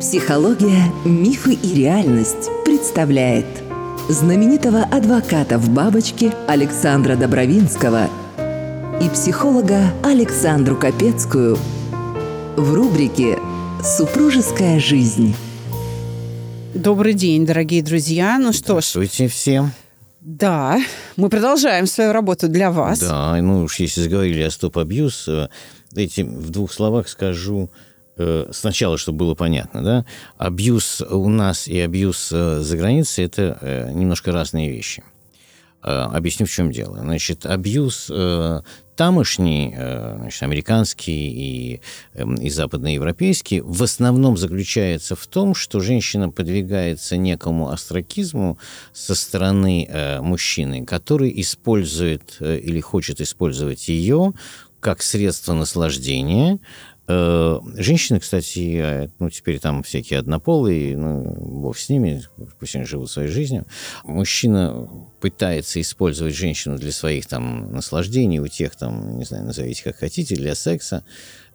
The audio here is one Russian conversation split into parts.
Психология, мифы и реальность представляет знаменитого адвоката в бабочке Александра Добровинского и психолога Александру Капецкую в рубрике «Супружеская жизнь». Добрый день, дорогие друзья. Ну что ж, Здравствуйте всем. Да, мы продолжаем свою работу для вас. Да, ну уж если заговорили о стоп-абьюз, э, дайте в двух словах скажу э, сначала, чтобы было понятно, да, абьюз у нас и абьюз э, за границей – это немножко разные вещи. Объясню, в чем дело. Значит, абьюз тамошний, э, значит, американский и, эм, и западноевропейский, в основном заключается в том, что женщина подвигается некому астракизму со стороны э, мужчины, который использует э, или хочет использовать ее как средство наслаждения, Женщины, кстати, э, ну, теперь там всякие однополые, ну, бог с ними, пусть они живут своей жизнью. Мужчина пытается использовать женщину для своих там наслаждений, у тех там, не знаю, назовите как хотите, для секса,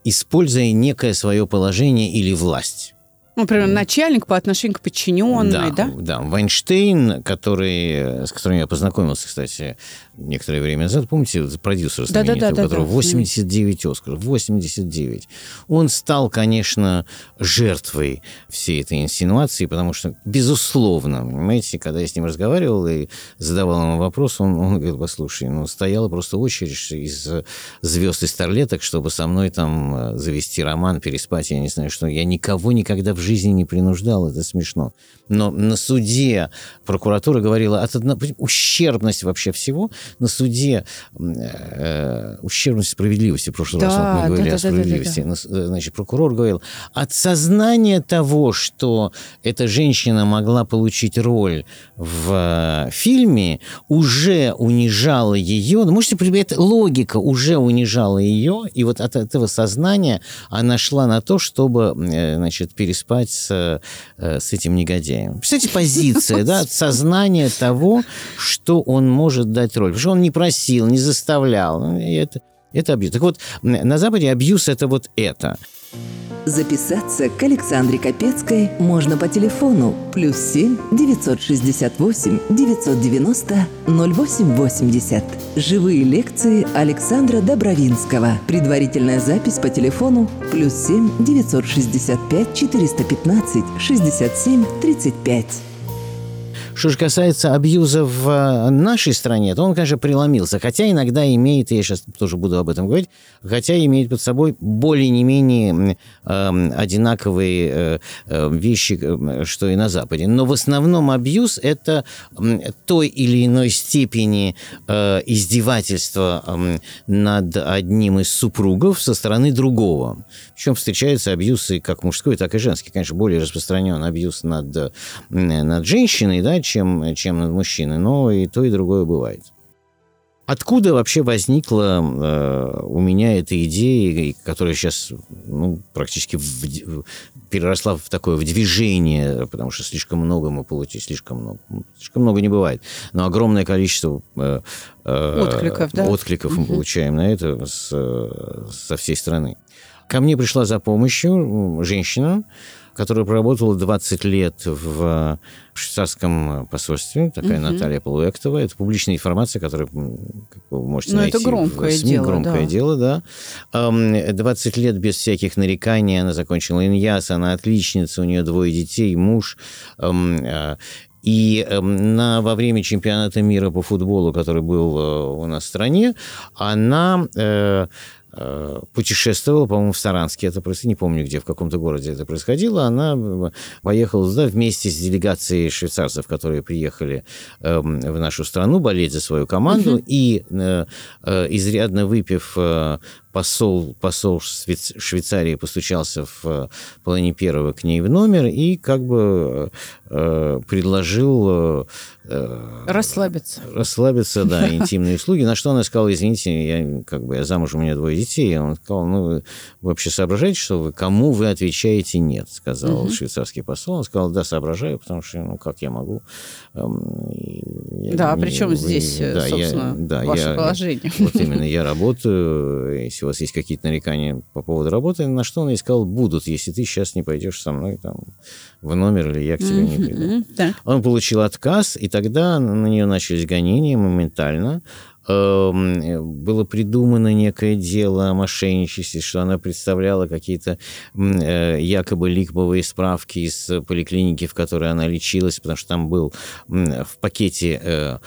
используя некое свое положение или власть. Ну, Например, начальник по отношению к подчиненной, да? да, да. Вайнштейн, который, с которым я познакомился, кстати, некоторое время назад, помните, продюсер знаменитый, у да-да, которого 89 Оскаров, 89. Он стал, конечно, жертвой всей этой инсинуации, потому что, безусловно, понимаете, когда я с ним разговаривал и задавал ему вопрос, он, он говорит, послушай, ну, стояла просто очередь из звезд и старлеток, чтобы со мной там э, завести роман, переспать, я не знаю что. Я никого никогда в жизни не принуждал, это смешно. Но на суде прокуратура говорила, от одно, ущербность вообще всего, на суде э, ущербность справедливости, в прошлый раз Да, вот мы говорили да, о да, да, да, да. справедливости. Значит, прокурор говорил, от сознания того, что эта женщина могла получить роль в э, фильме, уже унижала ее, ну, можете это логика уже унижала ее, и вот от этого сознания она шла на то, чтобы, э, значит, переспать с, э, с этим негодяем. Представляете, позиция, да, от сознания того, что он может дать роль. Потому что он не просил, не заставлял. Ну, Это, это абьюз. Так вот, на Западе абьюз – это вот это. Записаться к Александре Капецкой можно по телефону плюс 7 968 990 0880. Живые лекции Александра Добровинского. Предварительная запись по телефону плюс 7 965 415 67 35. Что же касается абьюза в э, нашей стране, то он, конечно, преломился. Хотя иногда имеет, я сейчас тоже буду об этом говорить, хотя имеет под собой более не менее м, эм, одинаковые э, э, вещи, э, что и на Западе. Но в основном абьюз – это той или иной степени э, издевательства м, над одним из супругов со стороны другого. Причем встречаются абьюзы как мужской, так и женский. Конечно, более распространен абьюз над, э, над женщиной, да, чем, чем над мужчиной, но и то, и другое бывает. Откуда вообще возникла э, у меня эта идея, которая сейчас ну, практически в- переросла в такое в движение, потому что слишком много мы получили, слишком много, слишком много не бывает, но огромное количество э, э, Откликов, да? откликов мы получаем на это с, со всей страны. Ко мне пришла за помощью женщина, которая проработала 20 лет в швейцарском посольстве, такая Наталья Полуэктова. Это публичная информация, которую как вы можете Ну, найти это громкое в СМИ. дело, Громкое да. дело, да. Ам, 20 лет без всяких нареканий. Она закончила ИНЯС, она отличница, у нее двое детей, муж. А, И на, во время чемпионата мира по футболу, который был э, у нас в стране, она э, путешествовала, по-моему, в Саранске. Это происходило, не помню, где, в каком-то городе это происходило. Она э, поехала туда вместе с делегацией швейцарцев, которые приехали эм, в нашу страну болеть за свою команду. И э, э, изрядно выпив э, посол, посол Швейц- Швейцарии постучался в э, половине первого к ней в номер и как бы э, предложил э, э, Расслабиться. расслабиться, да, интимные услуги. На что она сказала, извините, я как бы я замуж, у меня двое детей, детей. Он сказал, ну, вы вообще соображаете, что вы, кому вы отвечаете нет, сказал угу. швейцарский посол. Он сказал, да, соображаю, потому что, ну, как я могу? Эм, я, да, не, причем вы, здесь, да, собственно, я, да, ваше я, положение? Вот именно, я работаю, если у вас есть какие-то нарекания по поводу работы, на что он искал, будут, если ты сейчас не пойдешь со мной там в номер, или я к тебе не приду. Он получил отказ, и тогда на нее начались гонения моментально. Эм, было придумано некое дело о мошенничестве, что она представляла какие-то э, якобы липовые справки из поликлиники, в которой она лечилась, потому что там был в пакете э,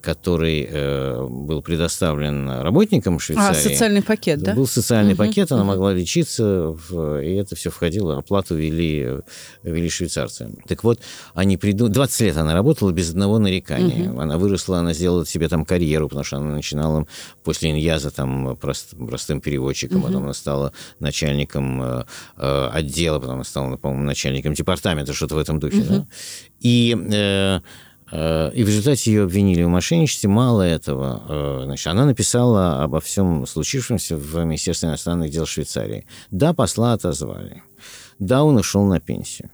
который э, был предоставлен работникам а, Швейцарии. А, социальный пакет, да? Был социальный угу, пакет, она угу. могла лечиться, в, и это все входило, оплату вели, вели швейцарцы. Так вот, они приду... 20 лет она работала без одного нарекания. Угу. Она выросла, она сделала себе там карьеру, потому что она начинала после Иньяза там прост, простым переводчиком, угу. потом она стала начальником э, э, отдела, потом она стала, по-моему, начальником департамента, что-то в этом духе. Угу. Да? И Э, и в результате ее обвинили в мошенничестве. Мало этого, э, значит, она написала обо всем случившемся в Министерстве иностранных дел Швейцарии. Да, посла отозвали. Да, он ушел на пенсию.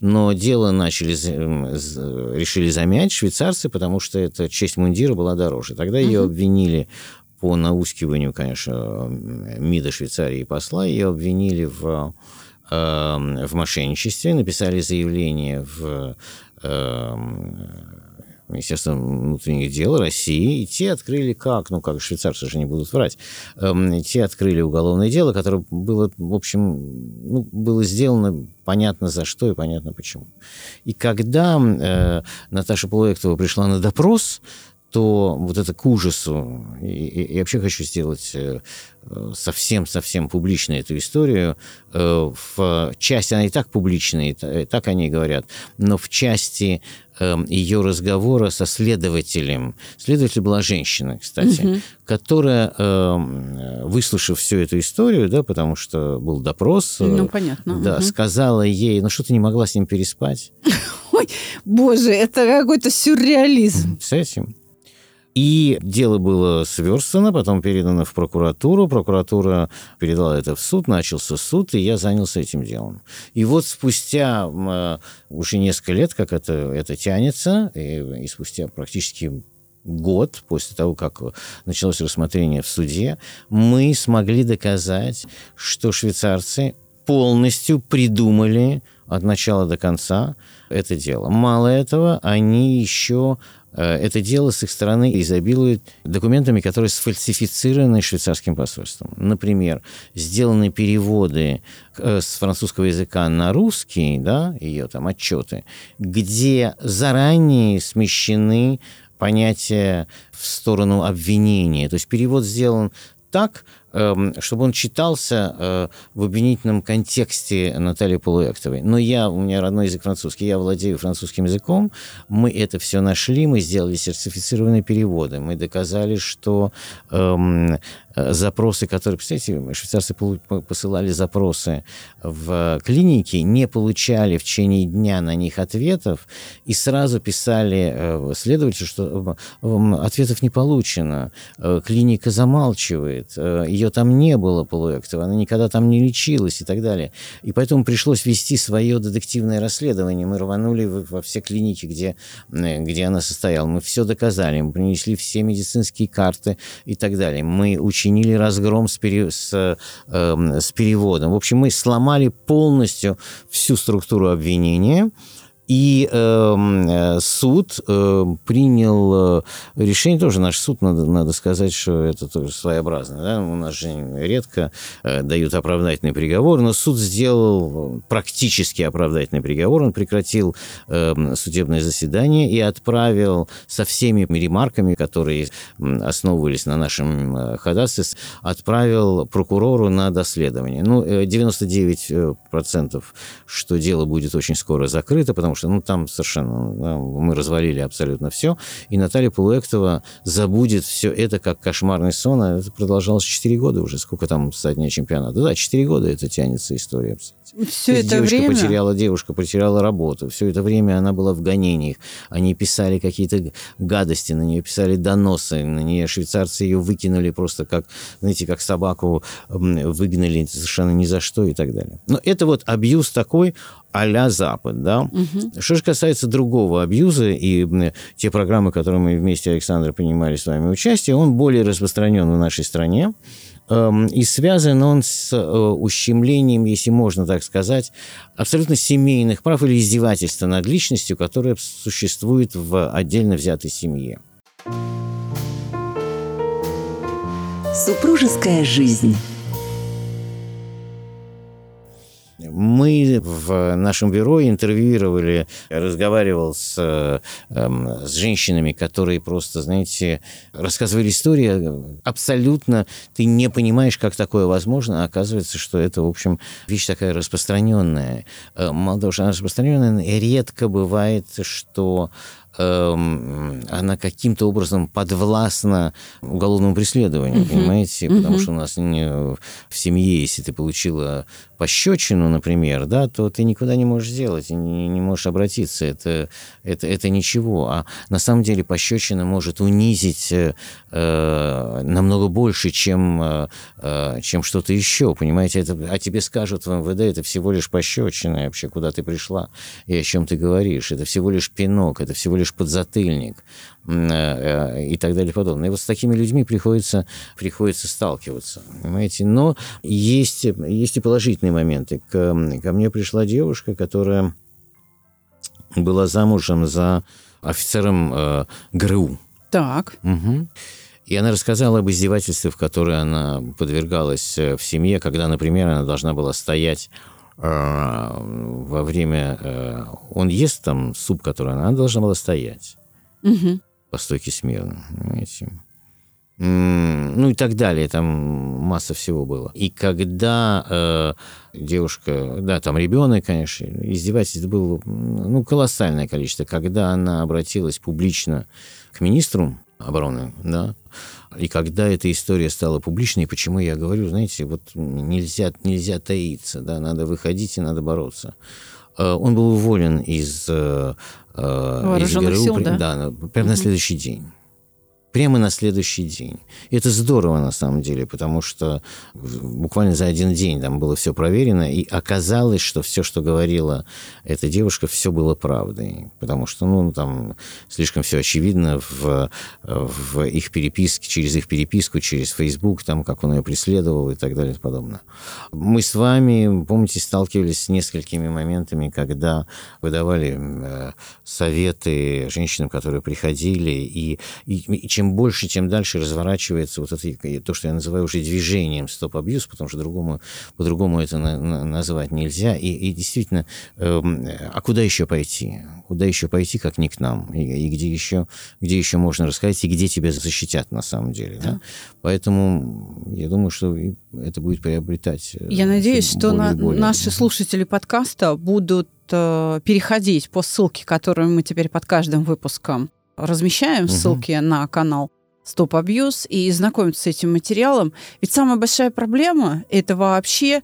Но дело начали, решили замять швейцарцы, потому что эта честь мундира была дороже. Тогда угу. ее обвинили по наускиванию, конечно, МИДа Швейцарии и посла, ее обвинили в, э, в мошенничестве, написали заявление в Эм, Министерство внутренних дел России, и те открыли как, ну как швейцарцы же не будут врать, эм, те открыли уголовное дело, которое было, в общем, ну, было сделано понятно за что и понятно почему. И когда э, Наташа Полуэктова пришла на допрос, то вот это к ужасу, и, и, и вообще хочу сделать совсем-совсем публично эту историю. Э, в части, она и так публичная, и так они говорят, но в части эм, ее разговора со следователем. Следователь была женщина, кстати, угу. которая, эм, выслушав всю эту историю, да, потому что был допрос, э, ну, понятно. Да, угу. сказала ей, ну что ты не могла с ним переспать? Ой, боже, это какой-то сюрреализм. С этим. И дело было сверстано, потом передано в прокуратуру. Прокуратура передала это в суд, начался суд, и я занялся этим делом. И вот спустя э, уже несколько лет, как это, это тянется, и, и спустя практически год после того, как началось рассмотрение в суде, мы смогли доказать, что швейцарцы полностью придумали от начала до конца это дело. Мало этого, они еще это дело с их стороны изобилует документами, которые сфальсифицированы швейцарским посольством. Например, сделаны переводы э, с французского языка на русский, да, ее там отчеты, где заранее смещены понятия в сторону обвинения. То есть перевод сделан так, чтобы он читался э, в обвинительном контексте Натальи Полуэктовой. Но я, у меня родной язык французский, я владею французским языком, мы это все нашли, мы сделали сертифицированные переводы, мы доказали, что эм, Э, запросы, которые, представляете, швейцарцы посылали запросы в клиники, не получали в течение дня на них ответов. И сразу писали э, следователю, что ответов не получено, клиника замалчивает, ее там не было полуэктова, она никогда там не лечилась и так далее. И поэтому пришлось вести свое детективное расследование. Мы рванули во все клиники, где, где она состояла. Мы все доказали, мы принесли все медицинские карты и так далее. Мы учинили разгром с, пере, с, э, с переводом. В общем, мы сломали полностью всю структуру обвинения. И эм, э, суд э, принял э, решение, тоже наш суд, надо, надо сказать, что это тоже своеобразно. Да? У нас же редко э, дают оправдательный приговор, но суд сделал практически оправдательный приговор. Он прекратил э, судебное заседание и отправил со всеми ремарками, которые основывались на нашем э, ходатайстве, отправил прокурору на доследование. Ну, 99% э, что дело будет очень скоро закрыто, потому что что ну, там совершенно да, мы развалили абсолютно все, и Наталья Полуэктова забудет все это как кошмарный сон, а это продолжалось 4 года уже, сколько там со дня чемпионата. Да, 4 года это тянется история. Все это девушка время... потеряла, девушка потеряла работу, все это время она была в гонениях, они писали какие-то гадости на нее, писали доносы на нее, швейцарцы ее выкинули просто как, знаете, как собаку выгнали совершенно ни за что и так далее. Но это вот абьюз такой, а Запад, да. Угу. Что же касается другого абьюза и те программы, которые мы вместе, Александр, принимали с вами участие, он более распространен в нашей стране. Эм, и связан он с э, ущемлением, если можно так сказать, абсолютно семейных прав или издевательства над личностью, которое существует в отдельно взятой семье. Супружеская жизнь. Мы в нашем бюро интервьюировали, разговаривал с, э, с женщинами, которые просто, знаете, рассказывали истории. Абсолютно ты не понимаешь, как такое возможно, а оказывается, что это, в общем, вещь такая распространенная. Э, мало того, что она распространенная, редко бывает, что Эм, она каким-то образом подвластна уголовному преследованию, uh-huh. понимаете? Потому что у нас не, в семье, если ты получила пощечину, например, да, то ты никуда не можешь сделать, не, не можешь обратиться. Это, это, это ничего. А на самом деле пощечина может унизить э, э намного больше, чем, э, э, чем что-то еще, понимаете? Это, а тебе скажут в МВД, это всего лишь пощечина вообще, куда ты пришла и о чем ты говоришь. Это всего лишь пинок, это всего лишь подзатыльник и так далее и подобное. И вот с такими людьми приходится, приходится сталкиваться, понимаете? Но есть, есть и положительные моменты. Ко, ко мне пришла девушка, которая была замужем за офицером э, ГРУ. Так. Угу. И она рассказала об издевательстве, в которое она подвергалась э, в семье, когда, например, она должна была стоять во время... Э, он ест там суп, который она должна была стоять угу. По стойке смирно, понимаете? Ну и так далее, там масса всего было. И когда э, девушка, да, там ребенок, конечно, издевательств было ну, колоссальное количество. Когда она обратилась публично к министру обороны, да, и когда эта история стала публичной, почему я говорю, знаете, вот нельзя, нельзя таиться, да, надо выходить и надо бороться. Э, он был уволен из, э, э, из ГРУ, сил, да? Да, прямо угу. на следующий день прямо на следующий день. Это здорово на самом деле, потому что буквально за один день там было все проверено, и оказалось, что все, что говорила эта девушка, все было правдой. Потому что, ну, там слишком все очевидно в, в их переписке, через их переписку, через Facebook, там, как он ее преследовал и так далее и подобное. Мы с вами, помните, сталкивались с несколькими моментами, когда выдавали э, советы женщинам, которые приходили, и, и, и чем чем больше, тем дальше разворачивается вот это, то, что я называю уже движением стоп-абьюз, потому что другому, по-другому это на, на, назвать нельзя. И, и действительно, э, а куда еще пойти? Куда еще пойти, как не к нам? И, и где, еще, где еще можно рассказать, и где тебя защитят на самом деле? Да? Да? Поэтому я думаю, что это будет приобретать... Э, я надеюсь, что на, более. наши слушатели подкаста будут э, переходить по ссылке, которую мы теперь под каждым выпуском размещаем угу. ссылки на канал Стоп Абьюз и знакомиться с этим материалом. Ведь самая большая проблема это вообще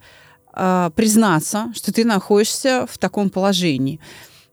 э, признаться, что ты находишься в таком положении.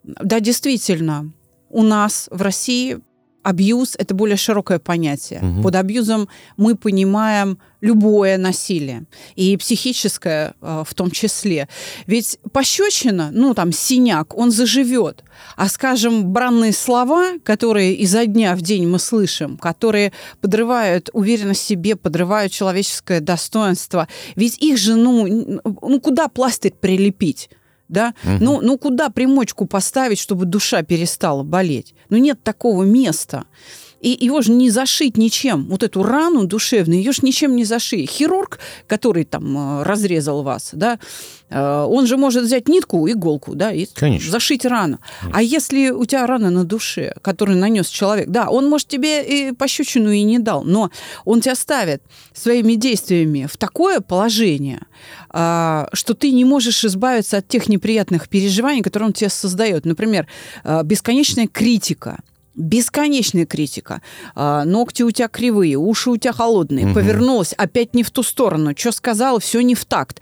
Да, действительно, у нас в России абьюз это более широкое понятие. Угу. Под абьюзом мы понимаем любое насилие, и психическое э, в том числе. Ведь пощечина, ну там синяк, он заживет. А, скажем, бранные слова, которые изо дня в день мы слышим, которые подрывают уверенность в себе, подрывают человеческое достоинство, ведь их же, ну, ну куда пластырь прилепить? Да? Угу. Ну, ну куда примочку поставить, чтобы душа перестала болеть? Ну нет такого места. И его же не зашить ничем. Вот эту рану душевную, ее же ничем не зашить. Хирург, который там э, разрезал вас, да, э, он же может взять нитку, иголку, да, и Конечно. зашить рану. Конечно. А если у тебя рана на душе, которую нанес человек, да, он, может, тебе и пощечину и не дал, но он тебя ставит своими действиями в такое положение, а, что ты не можешь избавиться от тех неприятных переживаний, которые он тебе создает. Например, э, бесконечная критика – бесконечная критика. А, ногти у тебя кривые, уши у тебя холодные. Угу. Повернулась, опять не в ту сторону. Что сказала, все не в такт.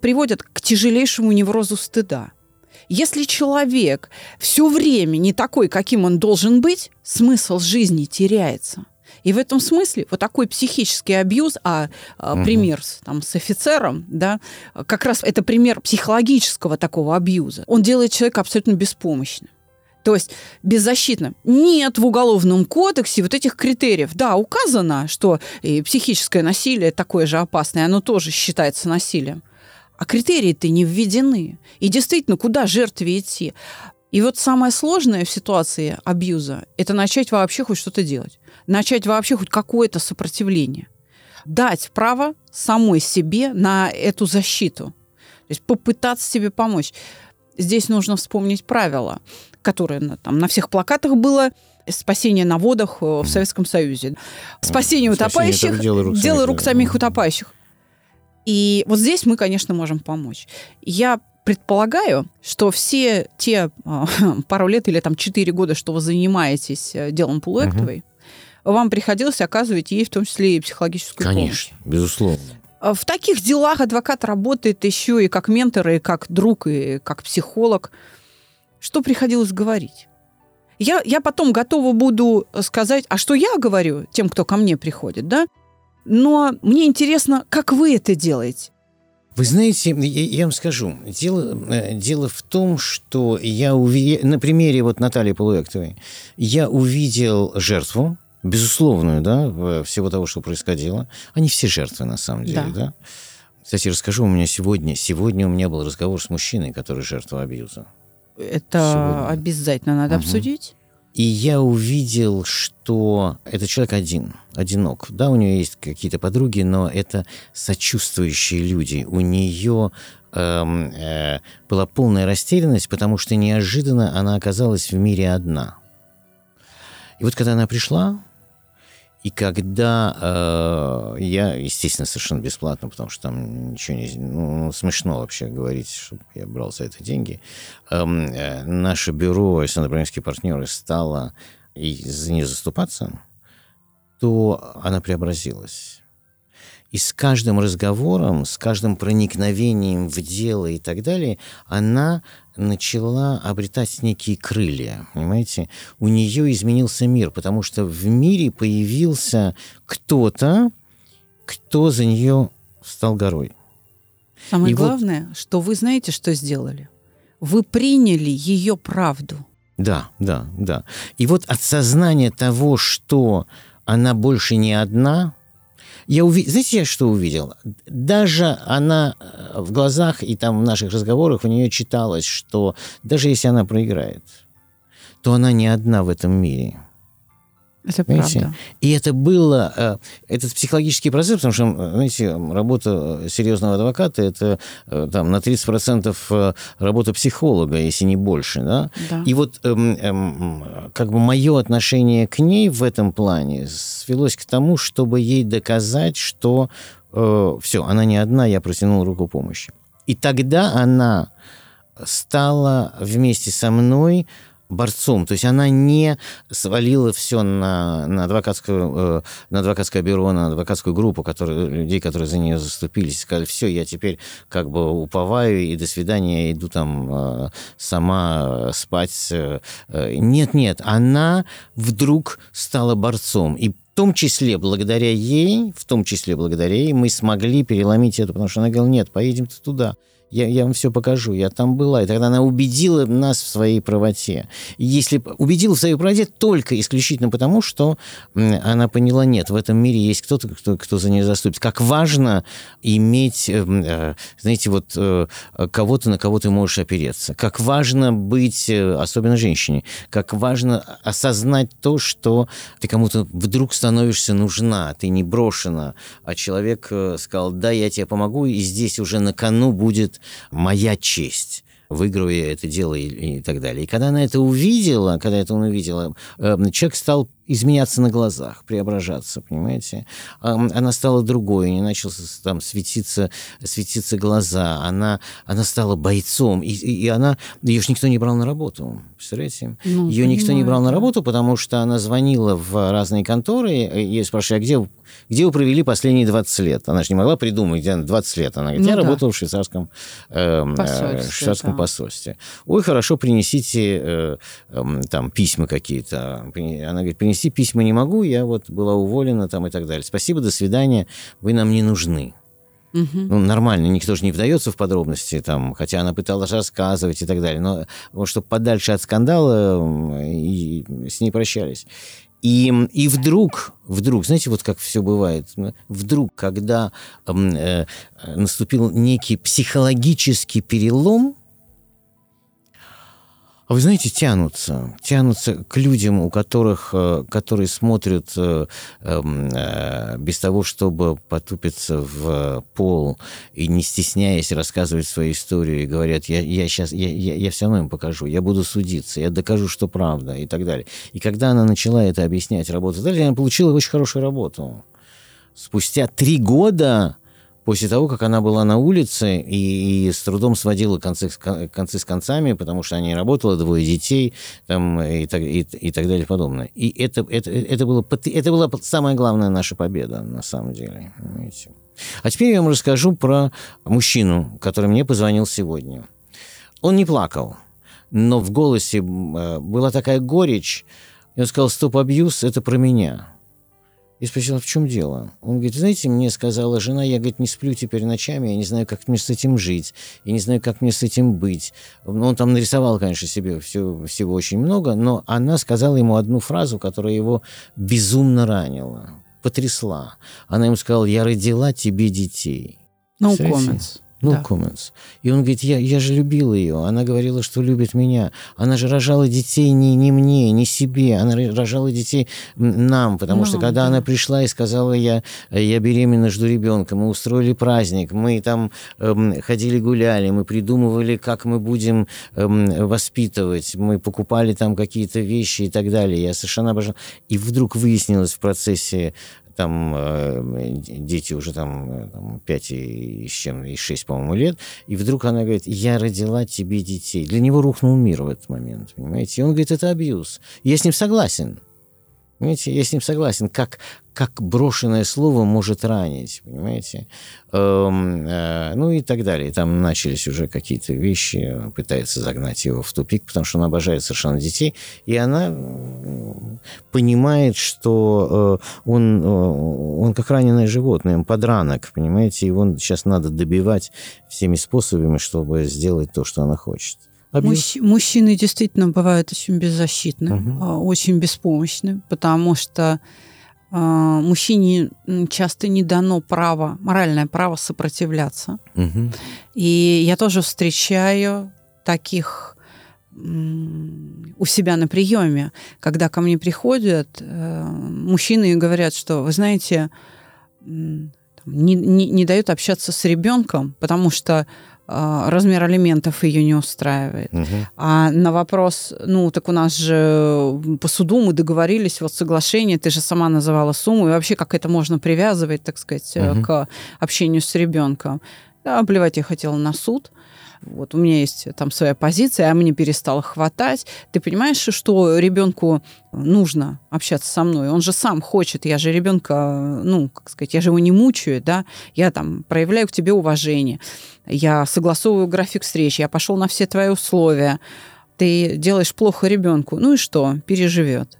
Приводят к тяжелейшему неврозу стыда. Если человек все время не такой, каким он должен быть, смысл жизни теряется. И в этом смысле вот такой психический абьюз, а, угу. пример с, там, с офицером, да, как раз это пример психологического такого абьюза. Он делает человека абсолютно беспомощным. То есть беззащитным. Нет в Уголовном кодексе вот этих критериев. Да, указано, что и психическое насилие такое же опасное, оно тоже считается насилием. А критерии-то не введены. И действительно, куда жертве идти? И вот самое сложное в ситуации абьюза – это начать вообще хоть что-то делать. Начать вообще хоть какое-то сопротивление. Дать право самой себе на эту защиту. То есть попытаться себе помочь. Здесь нужно вспомнить правила которое на, там, на всех плакатах было, спасение на водах э, в Советском Союзе. Спасение, Спасение утопающих, дело рук, дело рук самих утопающих. И вот здесь мы, конечно, можем помочь. Я предполагаю, что все те э, пару лет или там четыре года, что вы занимаетесь э, делом Полуэктовой, угу. вам приходилось оказывать ей в том числе и психологическую конечно, помощь. Конечно, безусловно. В таких делах адвокат работает еще и как ментор, и как друг, и как психолог что приходилось говорить. Я, я потом готова буду сказать, а что я говорю тем, кто ко мне приходит, да? Но мне интересно, как вы это делаете. Вы знаете, я, я вам скажу, дело, э, дело в том, что я увидел, на примере вот Натальи Полуэктовой, я увидел жертву, безусловную, да, всего того, что происходило. Они все жертвы, на самом деле, да. да? Кстати, расскажу, у меня сегодня, сегодня у меня был разговор с мужчиной, который жертва абьюза. Это сегодня. обязательно надо угу. обсудить. И я увидел, что этот человек один, одинок. Да, у нее есть какие-то подруги, но это сочувствующие люди. У нее эм, э, была полная растерянность, потому что неожиданно она оказалась в мире одна. И вот когда она пришла, и когда э, я, естественно, совершенно бесплатно, потому что там ничего не... Ну, смешно вообще говорить, чтобы я брал за это деньги. Эм, э, наше бюро, Александр партнеры, стало и за нее заступаться, то она преобразилась. И с каждым разговором, с каждым проникновением в дело и так далее, она начала обретать некие крылья, понимаете? У нее изменился мир, потому что в мире появился кто-то, кто за нее стал горой. Самое и главное, вот... что вы знаете, что сделали. Вы приняли ее правду. Да, да, да. И вот от сознания того, что она больше не одна, я увидел, знаете, я что увидел? Даже она э, в глазах и там в наших разговорах у нее читалось, что даже если она проиграет, то она не одна в этом мире. Это Понимаете? правда. И это было, э, этот психологический процесс, потому что, знаете, работа серьезного адвоката – это э, там, на 30% работа психолога, если не больше. Да? Да. И вот эм, эм, как бы мое отношение к ней в этом плане свелось к тому, чтобы ей доказать, что э, все, она не одна, я протянул руку помощи. И тогда она стала вместе со мной борцом. То есть она не свалила все на, на, адвокатскую, э, на адвокатское бюро, на адвокатскую группу которые, людей, которые за нее заступились, сказали, все, я теперь как бы уповаю и до свидания, иду там э, сама спать. Э, нет, нет, она вдруг стала борцом. И в том числе благодаря ей, в том числе благодаря ей мы смогли переломить это, потому что она говорила, нет, поедем туда. Я, я вам все покажу, я там была. И тогда она убедила нас в своей правоте. Если убедила в своей правоте только исключительно потому, что она поняла, нет, в этом мире есть кто-то, кто, кто за нее заступит. Как важно иметь, э, э, знаете, вот э, кого-то, на кого ты можешь опереться. Как важно быть, особенно женщине, как важно осознать то, что ты кому-то вдруг становишься нужна, ты не брошена, а человек сказал, да, я тебе помогу, и здесь уже на кону будет моя честь выиграю я это дело и, и так далее. И когда она это увидела, когда это он увидела, э, человек стал изменяться на глазах, преображаться, понимаете? Она стала другой, у нее начал там светиться, светиться глаза, она, она стала бойцом, и, и она, ее же никто не брал на работу, представляете? Ну, ее никто не брал на работу, потому что она звонила в разные конторы, и спрашивали, а где, где вы провели последние 20 лет? Она же не могла придумать, где 20 лет. Она говорит, я ну, работала в швейцарском, э, посольстве, швейцарском да. посольстве. Ой, хорошо, принесите э, э, там письма какие-то. Она говорит, принести письма не могу, я вот была уволена там и так далее. Спасибо, до свидания, вы нам не нужны. Угу. Ну, нормально, никто же не вдается в подробности, там, хотя она пыталась рассказывать и так далее. Но вот, чтобы подальше от скандала, и с ней прощались. И, и вдруг, вдруг, знаете, вот как все бывает, вдруг, когда э, наступил некий психологический перелом, вы знаете, тянутся, тянутся к людям, у которых, э, которые смотрят э, эм, э, без того, чтобы потупиться в пол и не стесняясь рассказывать свою историю и говорят, я, я сейчас, я, я, я все равно им покажу, я буду судиться, я докажу, что правда и так далее. И когда она начала это объяснять, работать далее, она получила очень хорошую работу. Спустя три года после того, как она была на улице и, и с трудом сводила концы, концы с концами, потому что она не работала, двое детей там, и, так, и, и так далее и подобное. И это, это, это, было, это была самая главная наша победа, на самом деле. Понимаете? А теперь я вам расскажу про мужчину, который мне позвонил сегодня. Он не плакал, но в голосе э, была такая горечь. И он сказал, стоп-абьюз – это про меня. И спросила, в чем дело? Он говорит, знаете, мне сказала жена, я, говорит, не сплю теперь ночами, я не знаю, как мне с этим жить, я не знаю, как мне с этим быть. Ну, он там нарисовал, конечно, себе все, всего очень много, но она сказала ему одну фразу, которая его безумно ранила, потрясла. Она ему сказала, я родила тебе детей. No comments. No да. comments. И он говорит, я, я же любил ее. Она говорила, что любит меня. Она же рожала детей не, не мне, не себе. Она рожала детей нам. Потому нам, что когда да. она пришла и сказала, я, я беременна, жду ребенка, мы устроили праздник, мы там эм, ходили гуляли, мы придумывали, как мы будем эм, воспитывать, мы покупали там какие-то вещи и так далее. Я совершенно обожал. И вдруг выяснилось в процессе там э, дети уже там, э, там 5 и с чем, и 6, по-моему, лет, и вдруг она говорит, я родила тебе детей. Для него рухнул мир в этот момент, понимаете? И он говорит, это абьюз. я с ним согласен. Понимаете, я с ним согласен. Как, как брошенное слово может ранить, понимаете? Эм, э, ну и так далее. Там начались уже какие-то вещи, пытается загнать его в тупик, потому что он обожает совершенно детей, и она понимает, что э, он, э, он как раненое животное, он подранок, понимаете, его сейчас надо добивать всеми способами, чтобы сделать то, что она хочет. Мужч- мужчины действительно бывают очень беззащитны, угу. очень беспомощны, потому что э, мужчине часто не дано право, моральное право сопротивляться. Угу. И я тоже встречаю таких у себя на приеме, когда ко мне приходят э, мужчины и говорят, что, вы знаете, не, не, не дают общаться с ребенком, потому что размер алиментов ее не устраивает. Угу. А на вопрос, ну, так у нас же по суду мы договорились, вот соглашение, ты же сама называла сумму, и вообще как это можно привязывать, так сказать, угу. к общению с ребенком. Да, плевать я хотела на суд вот у меня есть там своя позиция, а мне перестало хватать. Ты понимаешь, что ребенку нужно общаться со мной? Он же сам хочет, я же ребенка, ну, как сказать, я же его не мучаю, да, я там проявляю к тебе уважение, я согласовываю график встреч, я пошел на все твои условия, ты делаешь плохо ребенку, ну и что, переживет.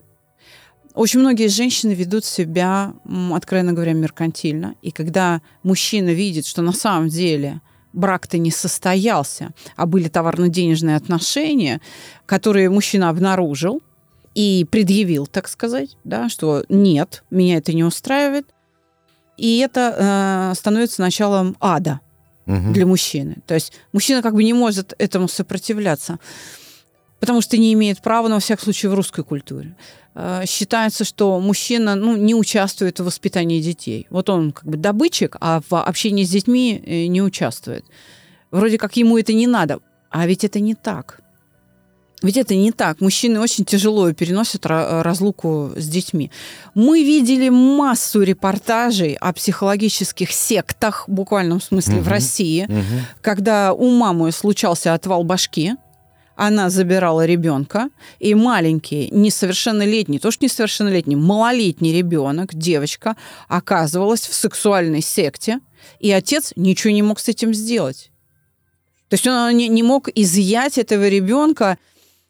Очень многие женщины ведут себя, откровенно говоря, меркантильно. И когда мужчина видит, что на самом деле брак-то не состоялся, а были товарно-денежные отношения, которые мужчина обнаружил и предъявил, так сказать, да, что нет, меня это не устраивает. И это э, становится началом ада угу. для мужчины. То есть мужчина как бы не может этому сопротивляться, потому что не имеет права, на всяком случае, в русской культуре. Э, считается, что мужчина ну, не участвует в воспитании детей. Вот он как бы добытчик, а в общении с детьми э, не участвует. Вроде как ему это не надо. А ведь это не так. Ведь это не так. Мужчины очень тяжело переносят разлуку с детьми. Мы видели массу репортажей о психологических сектах, в буквальном смысле, угу. в России, угу. когда у мамы случался отвал башки, она забирала ребенка, и маленький, несовершеннолетний, тоже несовершеннолетний, малолетний ребенок, девочка, оказывалась в сексуальной секте, и отец ничего не мог с этим сделать. То есть он не, не мог изъять этого ребенка,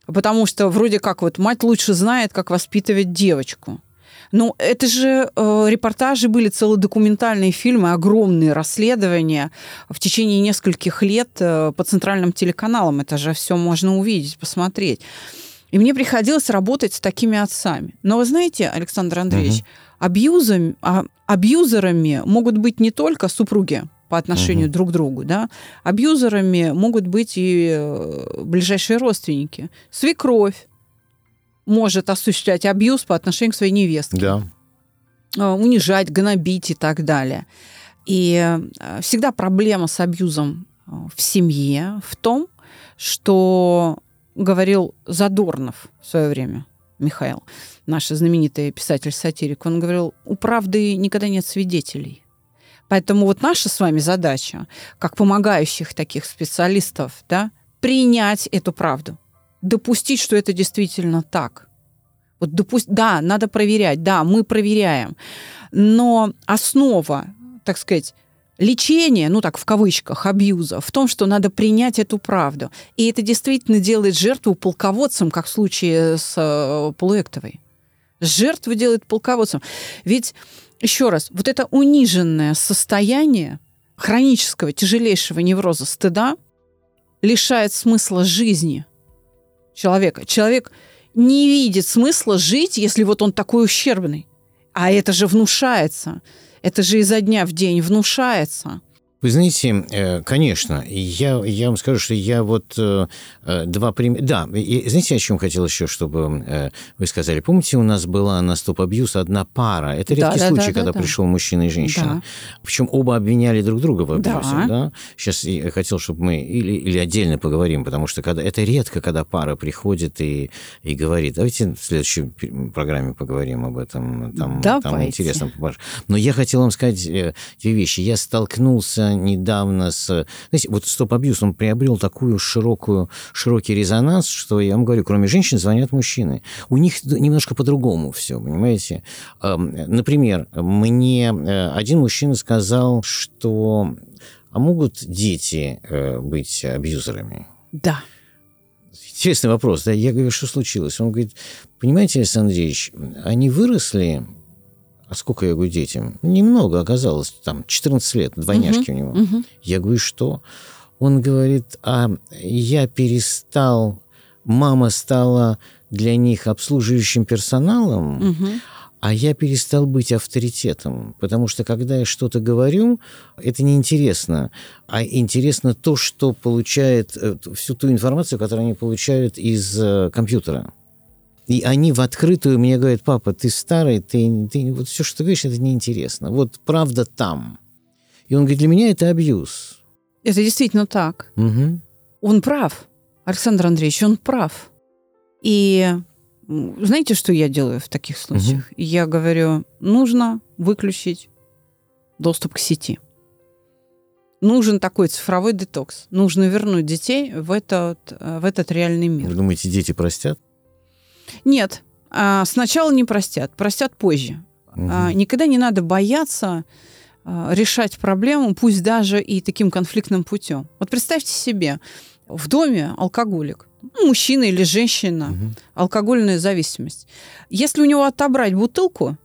потому что вроде как вот мать лучше знает, как воспитывать девочку. Ну, это же э, репортажи были, целые документальные фильмы, огромные расследования в течение нескольких лет э, по центральным телеканалам. Это же все можно увидеть, посмотреть. И мне приходилось работать с такими отцами. Но вы знаете, Александр Андреевич, угу. абьюзом, а, абьюзерами могут быть не только супруги по отношению угу. друг к другу, да, абьюзерами могут быть и э, ближайшие родственники, свекровь, может осуществлять абьюз по отношению к своей невестке. Да. А, унижать, гнобить и так далее. И э, всегда проблема с абьюзом э, в семье в том, что говорил Задорнов в свое время, Михаил, наш знаменитый писатель-сатирик, он говорил, у правды никогда нет свидетелей. Поэтому вот наша с вами задача, как помогающих таких специалистов, да, принять эту правду допустить, что это действительно так. Вот допусть, да, надо проверять, да, мы проверяем. Но основа, так сказать, лечения, ну так в кавычках, абьюза, в том, что надо принять эту правду. И это действительно делает жертву полководцем, как в случае с э, Полуэктовой. Жертву делает полководцем. Ведь, еще раз, вот это униженное состояние хронического, тяжелейшего невроза стыда лишает смысла жизни – человека. Человек не видит смысла жить, если вот он такой ущербный. А это же внушается. Это же изо дня в день внушается. Вы знаете, э, конечно, я, я вам скажу, что я вот э, э, два примера... Да, и, знаете, о чем хотел еще, чтобы вы сказали? Помните, у нас была на Стоп Абьюз одна пара. Это редкий да, случай, да, когда да, пришел мужчина и женщина. Да. Причем оба обвиняли друг друга в абьюзе. Да. Да? Сейчас я хотел, чтобы мы или, или отдельно поговорим, потому что когда, это редко, когда пара приходит и, и говорит. Давайте в следующей программе поговорим об этом. Там, там интересно. Но я хотел вам сказать две вещи. Я столкнулся недавно с... Знаете, вот Стоп Абьюз, он приобрел такую широкую, широкий резонанс, что, я вам говорю, кроме женщин звонят мужчины. У них немножко по-другому все, понимаете? Например, мне э, один мужчина сказал, что... А могут дети э, быть абьюзерами? Да. Интересный вопрос. Да? Я говорю, что случилось? Он говорит, понимаете, Александр Андреевич, они выросли а сколько я говорю детям? Немного оказалось, там 14 лет, двойняшки uh-huh, у него. Uh-huh. Я говорю, что? Он говорит, а я перестал, мама стала для них обслуживающим персоналом, uh-huh. а я перестал быть авторитетом, потому что когда я что-то говорю, это неинтересно, а интересно то, что получает, э, всю ту информацию, которую они получают из э, компьютера. И они в открытую мне говорят, папа, ты старый, ты, ты вот все, что ты говоришь, это неинтересно. Вот правда там. И он говорит, для меня это абьюз. Это действительно так. Угу. Он прав. Александр Андреевич, он прав. И знаете, что я делаю в таких случаях? Угу. Я говорю, нужно выключить доступ к сети. Нужен такой цифровой детокс. Нужно вернуть детей в этот, в этот реальный мир. Вы думаете, дети простят? Нет, а, сначала не простят, простят позже. Угу. Никогда не надо бояться а, решать проблему, пусть даже и таким конфликтным путем. Вот представьте себе, в доме алкоголик, ну, мужчина или женщина, угу. алкогольная зависимость. Если у него отобрать бутылку,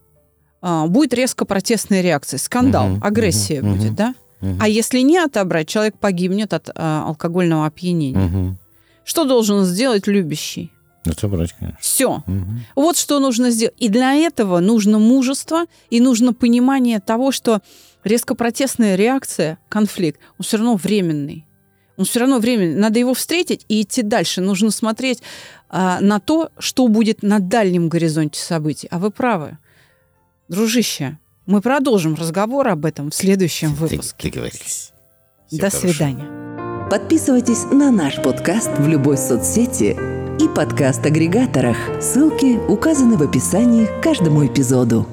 будет резко протестная реакция, скандал, угу, агрессия угу, будет, да? Угу. А если не отобрать, человек погибнет от алкогольного опьянения. Угу. Что должен сделать любящий? Отобрать, конечно. Все. Угу. Вот что нужно сделать. И для этого нужно мужество и нужно понимание того, что резко протестная реакция, конфликт, он все равно временный. Он все равно временный. Надо его встретить и идти дальше. Нужно смотреть а, на то, что будет на дальнем горизонте событий. А вы правы. Дружище, мы продолжим разговор об этом в следующем выпуске. Договорились. До хорошо. свидания. Подписывайтесь на наш подкаст в любой соцсети и подкаст-агрегаторах. Ссылки указаны в описании к каждому эпизоду.